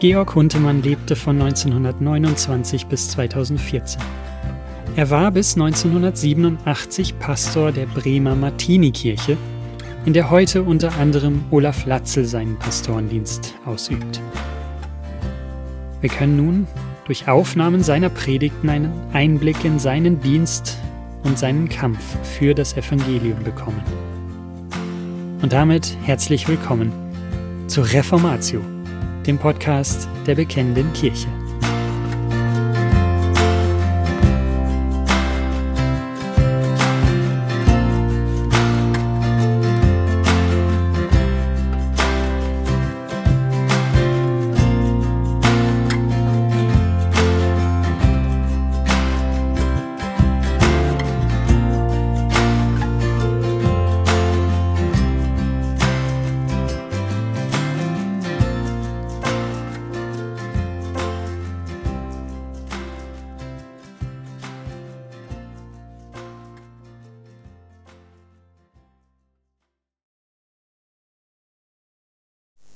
Georg Huntemann lebte von 1929 bis 2014. Er war bis 1987 Pastor der Bremer Martinikirche, in der heute unter anderem Olaf Latzel seinen Pastorendienst ausübt. Wir können nun durch Aufnahmen seiner Predigten einen Einblick in seinen Dienst und seinen Kampf für das Evangelium bekommen. Und damit herzlich willkommen zur Reformatio, dem Podcast der Bekennenden Kirche.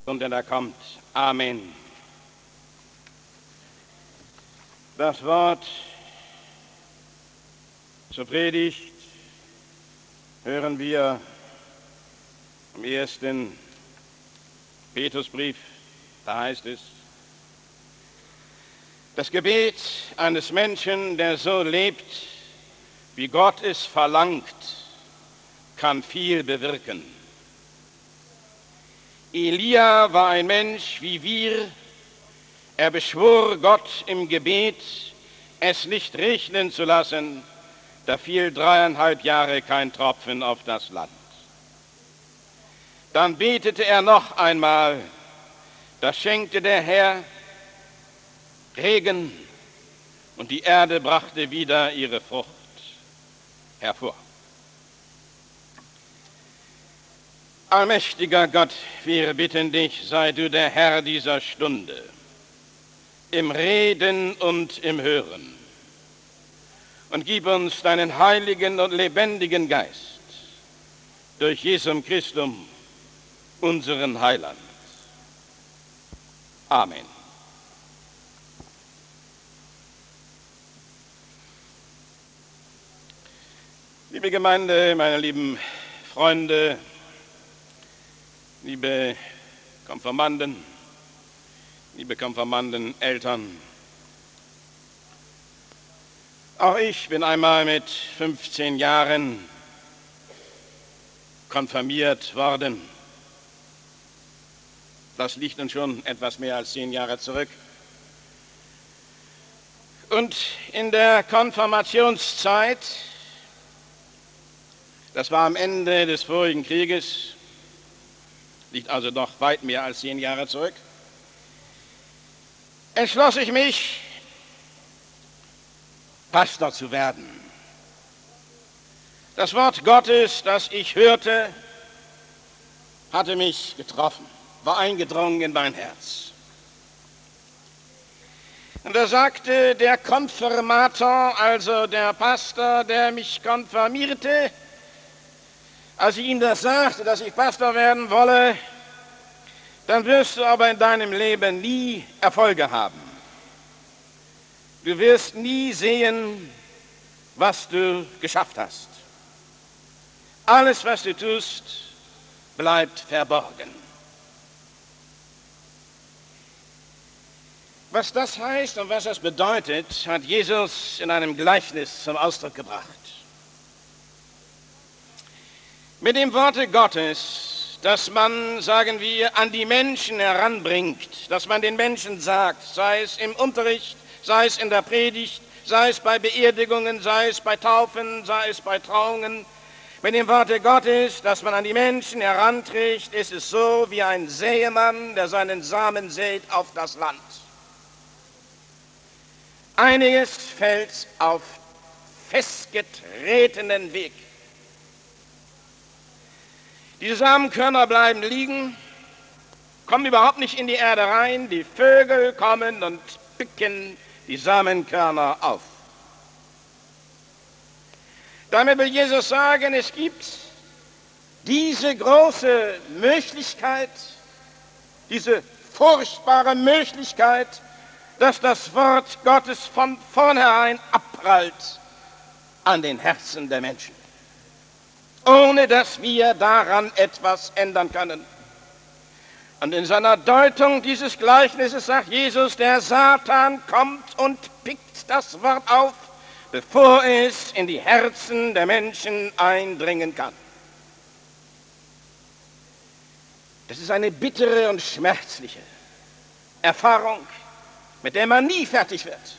Und der da kommt. Amen. Das Wort zur Predigt hören wir im ersten Petrusbrief. Da heißt es, das Gebet eines Menschen, der so lebt, wie Gott es verlangt, kann viel bewirken. Elia war ein Mensch wie wir. Er beschwor Gott im Gebet, es nicht regnen zu lassen. Da fiel dreieinhalb Jahre kein Tropfen auf das Land. Dann betete er noch einmal, da schenkte der Herr Regen und die Erde brachte wieder ihre Frucht hervor. Allmächtiger Gott, wir bitten dich, sei du der Herr dieser Stunde, im Reden und im Hören. Und gib uns deinen heiligen und lebendigen Geist durch Jesum Christum, unseren Heiland. Amen. Liebe Gemeinde, meine lieben Freunde, liebe Konfirmanden, liebe Konfirmanden, Eltern. Auch ich bin einmal mit 15 Jahren konfirmiert worden. Das liegt nun schon etwas mehr als zehn Jahre zurück. Und in der Konfirmationszeit, das war am Ende des vorigen Krieges, liegt also noch weit mehr als zehn Jahre zurück, entschloss ich mich, Pastor zu werden. Das Wort Gottes, das ich hörte, hatte mich getroffen, war eingedrungen in mein Herz. Und da sagte der Konfirmator, also der Pastor, der mich konfirmierte, als ich ihm das sagte, dass ich Pastor werden wolle, dann wirst du aber in deinem Leben nie Erfolge haben. Du wirst nie sehen, was du geschafft hast. Alles, was du tust, bleibt verborgen. Was das heißt und was das bedeutet, hat Jesus in einem Gleichnis zum Ausdruck gebracht. Mit dem Worte Gottes, das man, sagen wir, an die Menschen heranbringt, dass man den Menschen sagt, sei es im Unterricht, sei es in der Predigt, sei es bei Beerdigungen, sei es bei Taufen, sei es bei Trauungen, mit dem Worte Gottes, das man an die Menschen heranträgt, ist es so wie ein Säemann, der seinen Samen sät auf das Land. Einiges fällt auf festgetretenen Weg. Diese Samenkörner bleiben liegen, kommen überhaupt nicht in die Erde rein. Die Vögel kommen und picken die Samenkörner auf. Damit will Jesus sagen, es gibt diese große Möglichkeit, diese furchtbare Möglichkeit, dass das Wort Gottes von vornherein abprallt an den Herzen der Menschen, ohne dass wir daran etwas ändern können. Und in seiner Deutung dieses Gleichnisses sagt Jesus, der Satan kommt und pickt das Wort auf, bevor es in die Herzen der Menschen eindringen kann. Das ist eine bittere und schmerzliche Erfahrung, mit der man nie fertig wird.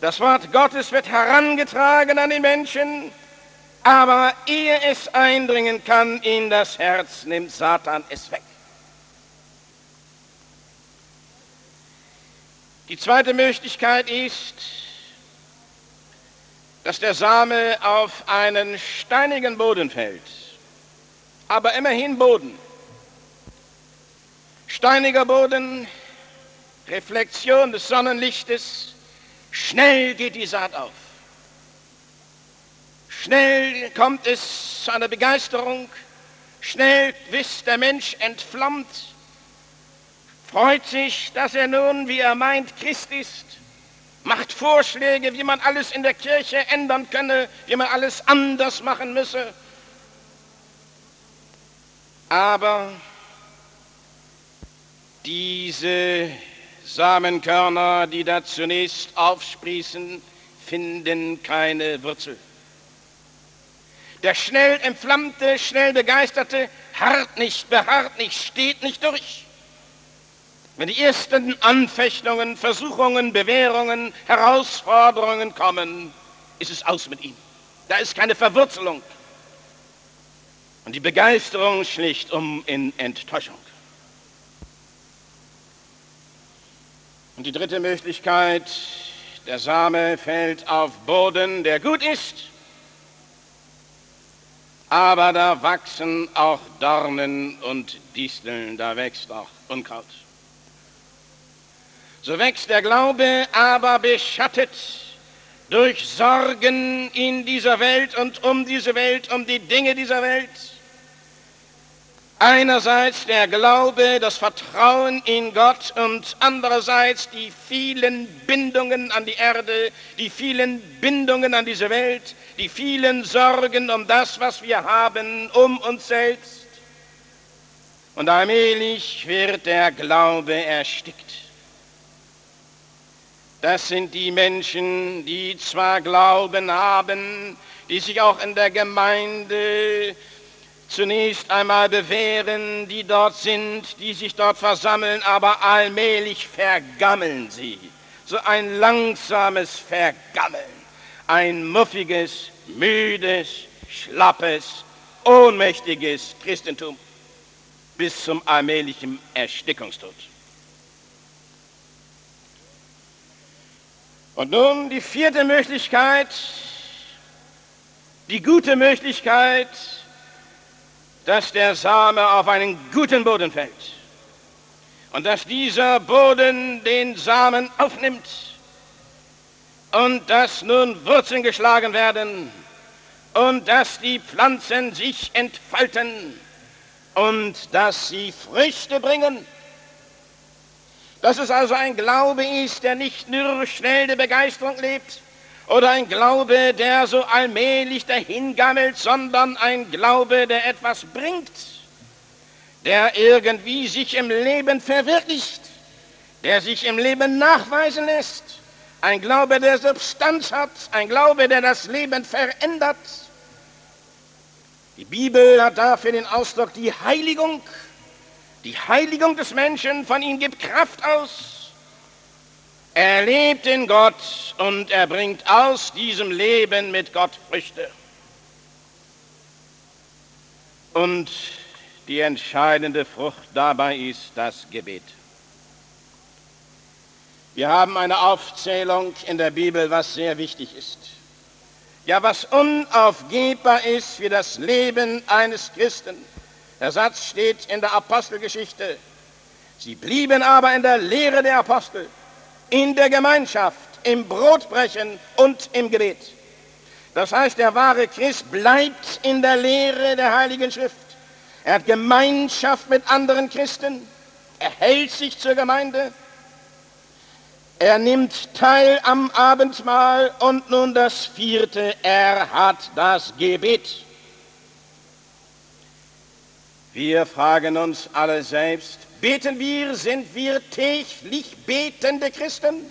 Das Wort Gottes wird herangetragen an die Menschen, aber ehe es eindringen kann in das Herz, nimmt Satan es weg. Die zweite Möglichkeit ist, dass der Same auf einen steinigen Boden fällt, aber immerhin Boden. Steiniger Boden, Reflexion des Sonnenlichtes, schnell geht die Saat auf. Schnell kommt es zu einer Begeisterung, schnell ist der Mensch entflammt, freut sich, dass er nun, wie er meint, Christ ist, macht Vorschläge, wie man alles in der Kirche ändern könne, wie man alles anders machen müsse. Aber diese Samenkörner, die da zunächst aufsprießen, finden keine Wurzel. Der schnell entflammte, schnell begeisterte harrt nicht, beharrt nicht, steht nicht durch. Wenn die ersten Anfechtungen, Versuchungen, Bewährungen, Herausforderungen kommen, ist es aus mit ihm. Da ist keine Verwurzelung. Und die Begeisterung schlicht um in Enttäuschung. Und die dritte Möglichkeit, der Same fällt auf Boden, der gut ist, aber da wachsen auch Dornen und Disteln, da wächst auch Unkraut. So wächst der Glaube aber beschattet durch Sorgen in dieser Welt und um diese Welt, um die Dinge dieser Welt. Einerseits der Glaube, das Vertrauen in Gott und andererseits die vielen Bindungen an die Erde, die vielen Bindungen an diese Welt, die vielen Sorgen um das, was wir haben, um uns selbst. Und allmählich wird der Glaube erstickt. Das sind die Menschen, die zwar Glauben haben, die sich auch in der Gemeinde zunächst einmal bewähren, die dort sind, die sich dort versammeln, aber allmählich vergammeln sie. So ein langsames Vergammeln, ein muffiges, müdes, schlappes, ohnmächtiges Christentum bis zum allmählichen Erstickungstod. Und nun die vierte Möglichkeit, die gute Möglichkeit, dass der Same auf einen guten Boden fällt. Und dass dieser Boden den Samen aufnimmt. Und dass nun Wurzeln geschlagen werden. Und dass die Pflanzen sich entfalten. Und dass sie Früchte bringen. Dass es also ein Glaube ist, der nicht nur schnell der Begeisterung lebt, oder ein Glaube, der so allmählich dahingammelt, sondern ein Glaube, der etwas bringt, der irgendwie sich im Leben verwirklicht, der sich im Leben nachweisen lässt. Ein Glaube, der Substanz hat, ein Glaube, der das Leben verändert. Die Bibel hat dafür den Ausdruck die Heiligung. Die Heiligung des Menschen von ihm gibt Kraft aus. Er lebt in Gott und er bringt aus diesem Leben mit Gott Früchte. Und die entscheidende Frucht dabei ist das Gebet. Wir haben eine Aufzählung in der Bibel, was sehr wichtig ist. Ja, was unaufgebbar ist für das Leben eines Christen. Der Satz steht in der Apostelgeschichte. Sie blieben aber in der Lehre der Apostel, in der Gemeinschaft, im Brotbrechen und im Gebet. Das heißt, der wahre Christ bleibt in der Lehre der Heiligen Schrift. Er hat Gemeinschaft mit anderen Christen. er hält sich zur Gemeinde, er nimmt teil am Abendmahl und nun das vierte, er hat das Gebet. Wir fragen uns alle selbst, beten wir, sind wir täglich betende Christen?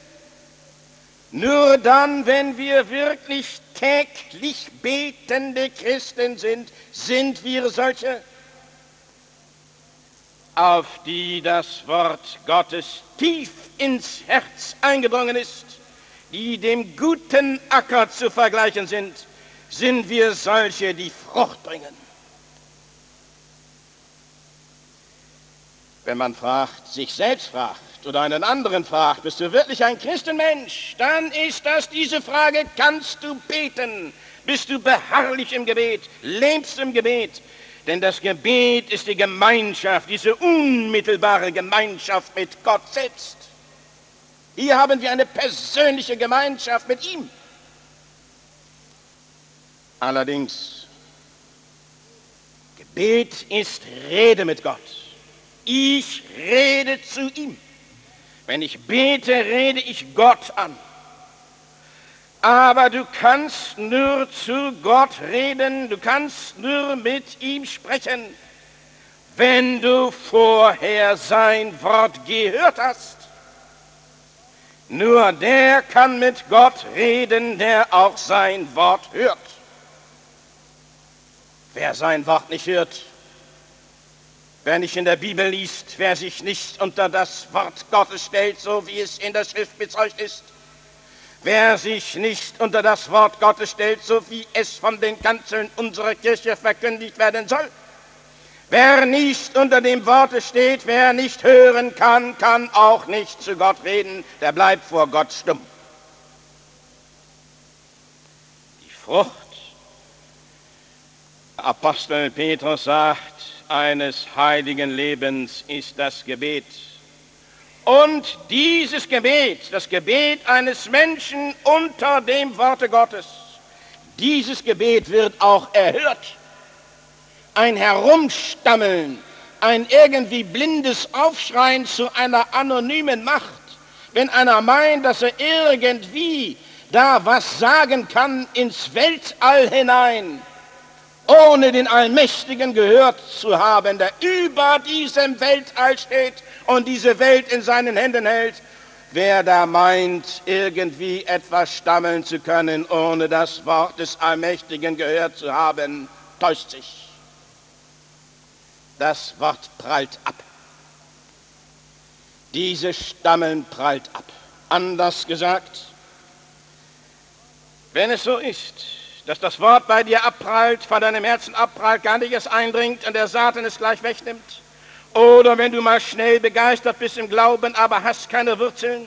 Nur dann, wenn wir wirklich täglich betende Christen sind, sind wir solche, auf die das Wort Gottes tief ins Herz eingedrungen ist, die dem guten Acker zu vergleichen sind, sind wir solche, die Frucht bringen. Wenn man fragt, sich selbst fragt oder einen anderen fragt, bist du wirklich ein Christenmensch, dann ist das diese Frage, kannst du beten? Bist du beharrlich im Gebet? Lebst im Gebet? Denn das Gebet ist die Gemeinschaft, diese unmittelbare Gemeinschaft mit Gott selbst. Hier haben wir eine persönliche Gemeinschaft mit ihm. Allerdings, Gebet ist Rede mit Gott. Ich rede zu ihm. Wenn ich bete, rede ich Gott an. Aber du kannst nur zu Gott reden, du kannst nur mit ihm sprechen, wenn du vorher sein Wort gehört hast. Nur der kann mit Gott reden, der auch sein Wort hört. Wer sein Wort nicht hört, wer nicht in der Bibel liest, wer sich nicht unter das Wort Gottes stellt, so wie es in der Schrift bezeugt ist, Wer sich nicht unter das Wort Gottes stellt, so wie es von den Kanzeln unserer Kirche verkündigt werden soll, wer nicht unter dem Worte steht, wer nicht hören kann, kann auch nicht zu Gott reden, der bleibt vor Gott stumm. Die Frucht, Apostel Petrus sagt, eines heiligen Lebens ist das Gebet. Und dieses Gebet, das Gebet eines Menschen unter dem Worte Gottes, dieses Gebet wird auch erhört. Ein Herumstammeln, ein irgendwie blindes Aufschreien zu einer anonymen Macht, wenn einer meint, dass er irgendwie da was sagen kann ins Weltall hinein, ohne den Allmächtigen gehört zu haben, der über diesem Weltall steht und diese Welt in seinen Händen hält. Wer da meint, irgendwie etwas stammeln zu können, ohne das Wort des Allmächtigen gehört zu haben, täuscht sich. Das Wort prallt ab. Dieses Stammeln prallt ab. Anders gesagt, wenn es so ist, dass das Wort bei dir abprallt, von deinem Herzen abprallt, gar nicht es eindringt und der Satan es gleich wegnimmt. Oder wenn du mal schnell begeistert bist im Glauben, aber hast keine Wurzeln.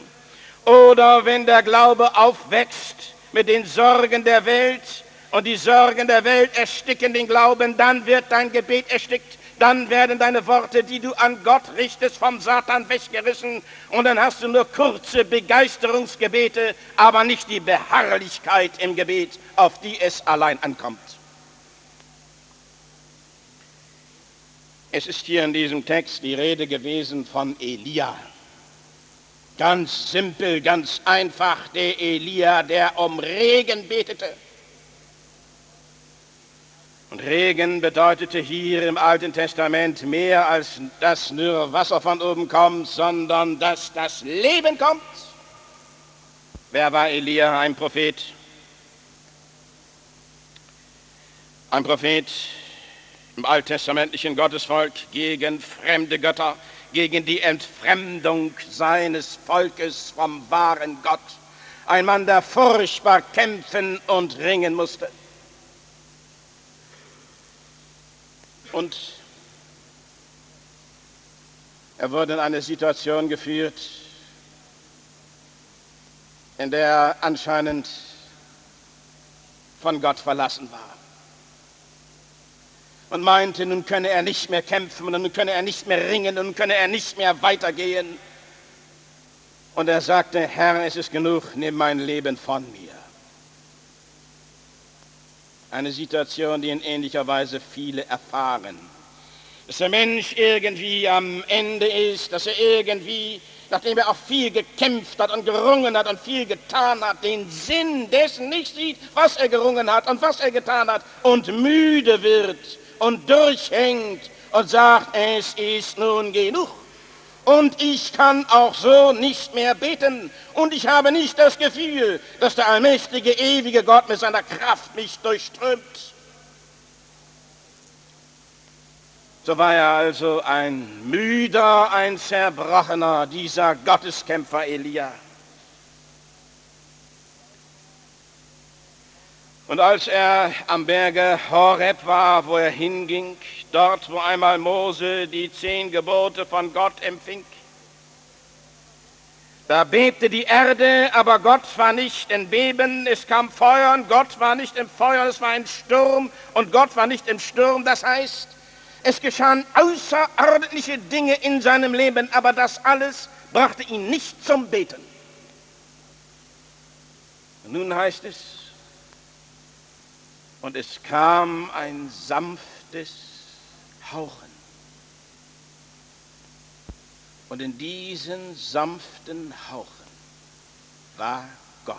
Oder wenn der Glaube aufwächst mit den Sorgen der Welt und die Sorgen der Welt ersticken den Glauben, dann wird dein Gebet erstickt dann werden deine Worte, die du an Gott richtest, vom Satan weggerissen und dann hast du nur kurze Begeisterungsgebete, aber nicht die Beharrlichkeit im Gebet, auf die es allein ankommt. Es ist hier in diesem Text die Rede gewesen von Elia. Ganz simpel, ganz einfach, der Elia, der um Regen betete. Und Regen bedeutete hier im Alten Testament mehr als dass nur Wasser von oben kommt, sondern dass das Leben kommt. Wer war Elia? Ein Prophet. Ein Prophet im alttestamentlichen Gottesvolk gegen fremde Götter, gegen die Entfremdung seines Volkes vom wahren Gott. Ein Mann, der furchtbar kämpfen und ringen musste. Und er wurde in eine Situation geführt, in der er anscheinend von Gott verlassen war. Und meinte, nun könne er nicht mehr kämpfen und nun könne er nicht mehr ringen und nun könne er nicht mehr weitergehen. Und er sagte, Herr, es ist genug, nimm mein Leben von mir. Eine Situation, die in ähnlicher Weise viele erfahren. dass der Mensch irgendwie am Ende ist, dass er irgendwie, nachdem er auch viel gekämpft hat und gerungen hat und viel getan hat, den Sinn dessen nicht sieht, was er gerungen hat und was er getan hat und müde wird und durchhängt und sagt, es ist nun genug. Und ich kann auch so nicht mehr beten. Und ich habe nicht das Gefühl, dass der allmächtige, ewige Gott mit seiner Kraft mich durchströmt. So war er also ein müder, ein zerbrochener, dieser Gotteskämpfer Elia. Und als er am Berge Horeb war, wo er hinging, dort, wo einmal Mose die zehn Gebote von Gott empfing, da bebte die Erde, aber Gott war nicht in Beben. Es kam Feuer und Gott war nicht im Feuer. Es war ein Sturm und Gott war nicht im Sturm. Das heißt, es geschahen außerordentliche Dinge in seinem Leben, aber das alles brachte ihn nicht zum Beten. Und nun heißt es, und es kam ein sanftes Hauchen. Und in diesen sanften Hauchen war Gott.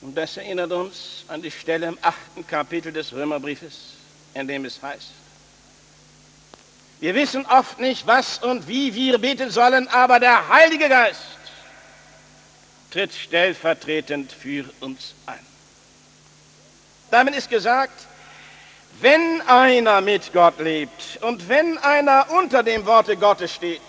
Und das erinnert uns an die Stelle im achten Kapitel des Römerbriefes, in dem es heißt, wir wissen oft nicht, was und wie wir beten sollen, aber der Heilige Geist tritt stellvertretend für uns ein. Damit ist gesagt, wenn einer mit Gott lebt und wenn einer unter dem Worte Gottes steht,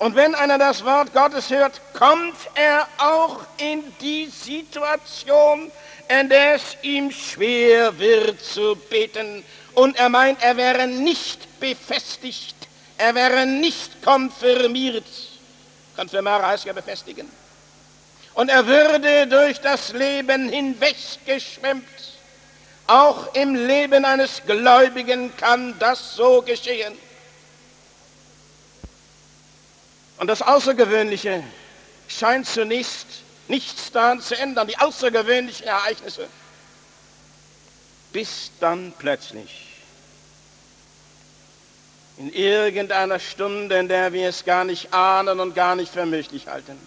und wenn einer das Wort Gottes hört, kommt er auch in die Situation, in der es ihm schwer wird zu beten. Und er meint, er wäre nicht befestigt, er wäre nicht konfirmiert. Konfirmare heißt ja befestigen. Und er würde durch das Leben hinweggeschwemmt. Auch im Leben eines Gläubigen kann das so geschehen. Und das Außergewöhnliche scheint zunächst nichts daran zu ändern, die außergewöhnlichen Ereignisse, bis dann plötzlich in irgendeiner Stunde, in der wir es gar nicht ahnen und gar nicht für möglich halten,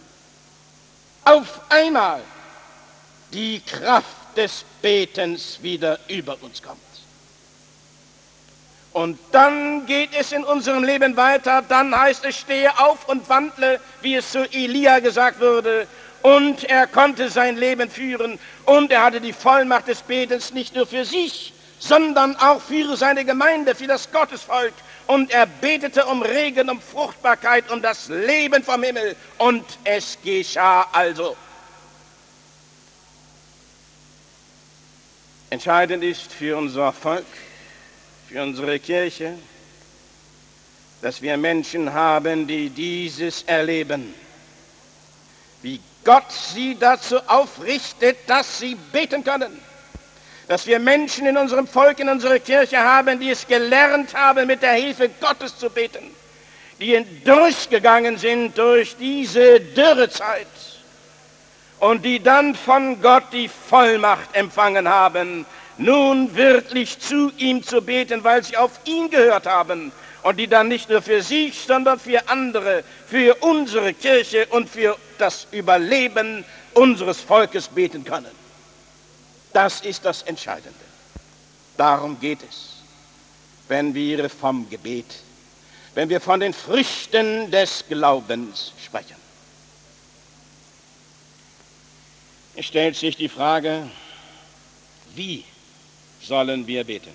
auf einmal die Kraft des Betens wieder über uns kommt. Und dann geht es in unserem Leben weiter, dann heißt es, stehe auf und wandle, wie es zu Elia gesagt wurde. Und er konnte sein Leben führen und er hatte die Vollmacht des Betens nicht nur für sich, sondern auch für seine Gemeinde, für das Gottesvolk. Und er betete um Regen, um Fruchtbarkeit, um das Leben vom Himmel. Und es geschah also. Entscheidend ist für unser Volk, für unsere Kirche, dass wir Menschen haben, die dieses erleben, wie Gott sie dazu aufrichtet, dass sie beten können. Dass wir Menschen in unserem Volk, in unserer Kirche haben, die es gelernt haben, mit der Hilfe Gottes zu beten, die durchgegangen sind durch diese Dürrezeit und die dann von Gott die Vollmacht empfangen haben, nun wirklich zu ihm zu beten, weil sie auf ihn gehört haben und die dann nicht nur für sich, sondern für andere, für unsere Kirche und für das Überleben unseres Volkes beten können. Das ist das Entscheidende. Darum geht es, wenn wir vom Gebet, wenn wir von den Früchten des Glaubens sprechen. Es stellt sich die Frage, wie sollen wir beten.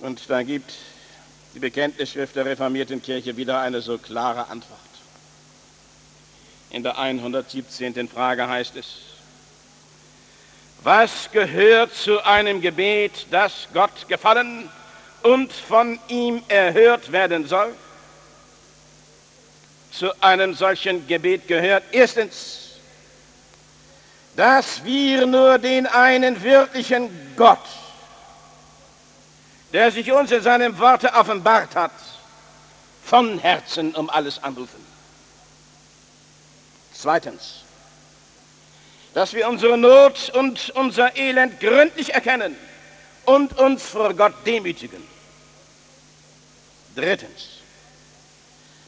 Und da gibt die Bekenntnisschrift der reformierten Kirche wieder eine so klare Antwort. In der 117. Frage heißt es, was gehört zu einem Gebet, das Gott gefallen und von ihm erhört werden soll? Zu einem solchen Gebet gehört erstens dass wir nur den einen wirklichen Gott, der sich uns in seinem Worte offenbart hat, von Herzen um alles anrufen. Zweitens, dass wir unsere Not und unser Elend gründlich erkennen und uns vor Gott demütigen. Drittens,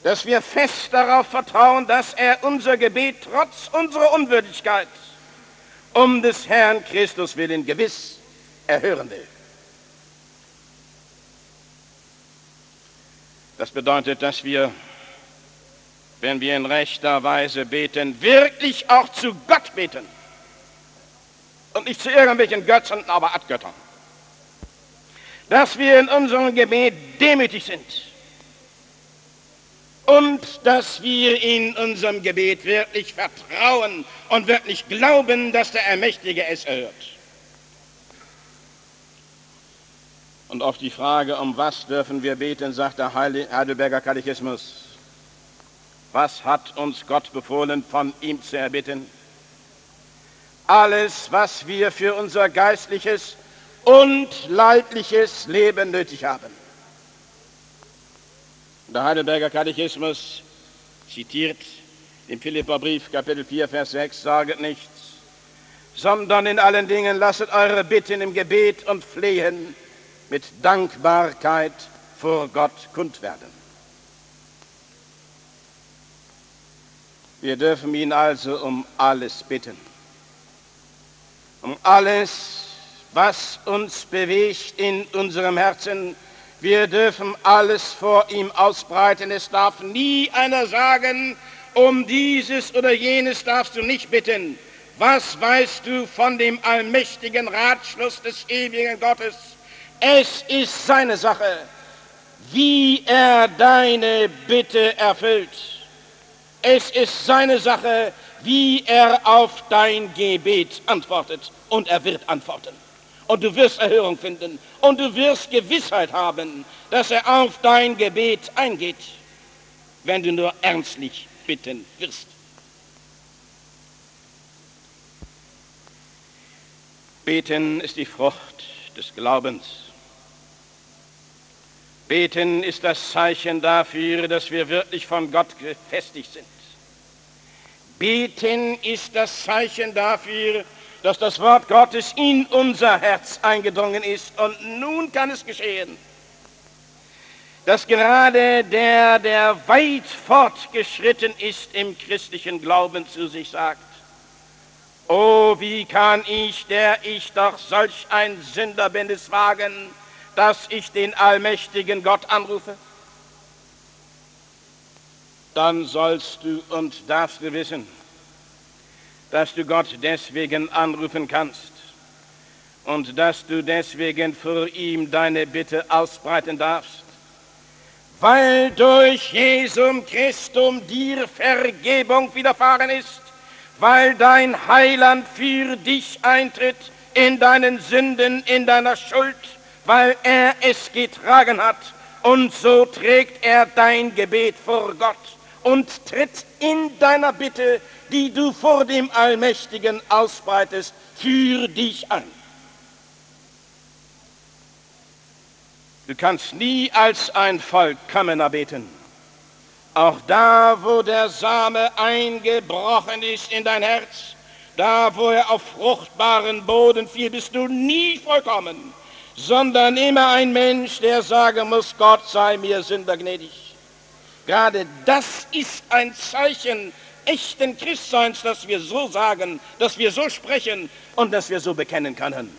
dass wir fest darauf vertrauen, dass er unser Gebet trotz unserer Unwürdigkeit um des Herrn Christus willen gewiss erhören will. Das bedeutet, dass wir, wenn wir in rechter Weise beten, wirklich auch zu Gott beten und nicht zu irgendwelchen Götzen, aber Göttern. Dass wir in unserem Gebet demütig sind und dass wir in unserem Gebet wirklich vertrauen und wirklich glauben, dass der Ermächtige es erhört. Und auf die Frage, um was dürfen wir beten, sagt der Heidelberger Katechismus, was hat uns Gott befohlen, von ihm zu erbitten? Alles, was wir für unser geistliches und leibliches Leben nötig haben. Der Heidelberger Katechismus zitiert im Philipperbrief Kapitel 4, Vers 6, saget nichts, sondern in allen Dingen lasset eure Bitten im Gebet und Flehen mit Dankbarkeit vor Gott kund werden. Wir dürfen ihn also um alles bitten. Um alles, was uns bewegt in unserem Herzen, wir dürfen alles vor ihm ausbreiten. Es darf nie einer sagen, um dieses oder jenes darfst du nicht bitten. Was weißt du von dem allmächtigen Ratschluss des ewigen Gottes? Es ist seine Sache, wie er deine Bitte erfüllt. Es ist seine Sache, wie er auf dein Gebet antwortet. Und er wird antworten und du wirst Erhörung finden und du wirst Gewissheit haben, dass er auf dein Gebet eingeht, wenn du nur ernstlich bitten wirst. Beten ist die Frucht des Glaubens. Beten ist das Zeichen dafür, dass wir wirklich von Gott gefestigt sind. Beten ist das Zeichen dafür, dass das Wort Gottes in unser Herz eingedrungen ist. Und nun kann es geschehen, dass gerade der, der weit fortgeschritten ist im christlichen Glauben, zu sich sagt, Oh, wie kann ich, der ich doch solch ein Sünder bin, es wagen, dass ich den allmächtigen Gott anrufe? Dann sollst du und darfst du wissen, dass du Gott deswegen anrufen kannst und dass du deswegen vor ihm deine Bitte ausbreiten darfst, weil durch Jesum Christum dir Vergebung widerfahren ist, weil dein Heiland für dich eintritt in deinen Sünden, in deiner Schuld, weil er es getragen hat und so trägt er dein Gebet vor Gott und tritt in deiner Bitte die du vor dem Allmächtigen ausbreitest, für dich an. Du kannst nie als ein Vollkommener beten. Auch da, wo der Same eingebrochen ist in dein Herz, da, wo er auf fruchtbaren Boden fiel, bist du nie vollkommen, sondern immer ein Mensch, der sagen muss, Gott sei mir Sünder gnädig. Gerade das ist ein Zeichen echten Christseins, dass wir so sagen, dass wir so sprechen und dass wir so bekennen können.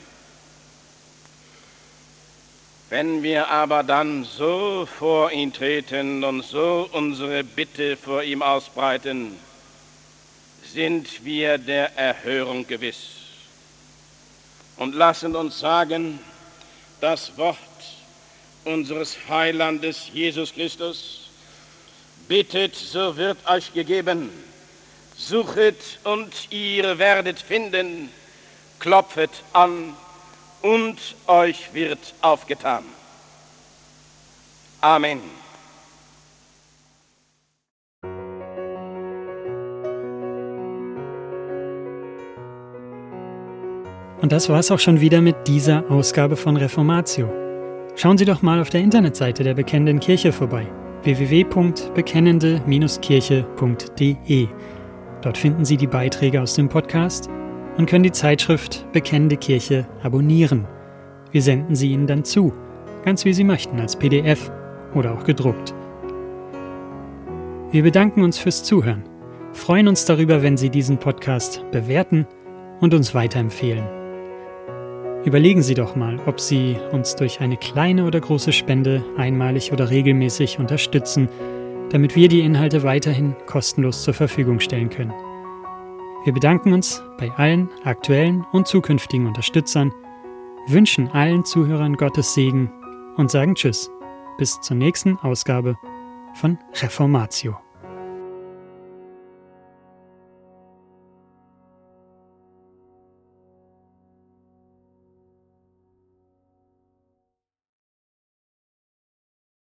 Wenn wir aber dann so vor ihn treten und so unsere Bitte vor ihm ausbreiten, sind wir der Erhörung gewiss und lassen uns sagen, das Wort unseres Heilandes Jesus Christus, bittet, so wird euch gegeben Suchet und ihr werdet finden, klopfet an und euch wird aufgetan. Amen. Und das war es auch schon wieder mit dieser Ausgabe von Reformatio. Schauen Sie doch mal auf der Internetseite der Bekennenden Kirche vorbei www.bekennende-kirche.de. Dort finden Sie die Beiträge aus dem Podcast, und können die Zeitschrift Bekennende Kirche abonnieren. Wir senden sie Ihnen dann zu, ganz wie Sie möchten, als PDF oder auch gedruckt. Wir bedanken uns fürs Zuhören, freuen uns darüber, wenn Sie diesen Podcast bewerten und uns weiterempfehlen. Überlegen Sie doch mal, ob Sie uns durch eine kleine oder große Spende einmalig oder regelmäßig unterstützen, damit wir die Inhalte weiterhin kostenlos zur Verfügung stellen können. Wir bedanken uns bei allen aktuellen und zukünftigen Unterstützern, wünschen allen Zuhörern Gottes Segen und sagen Tschüss. Bis zur nächsten Ausgabe von Reformatio.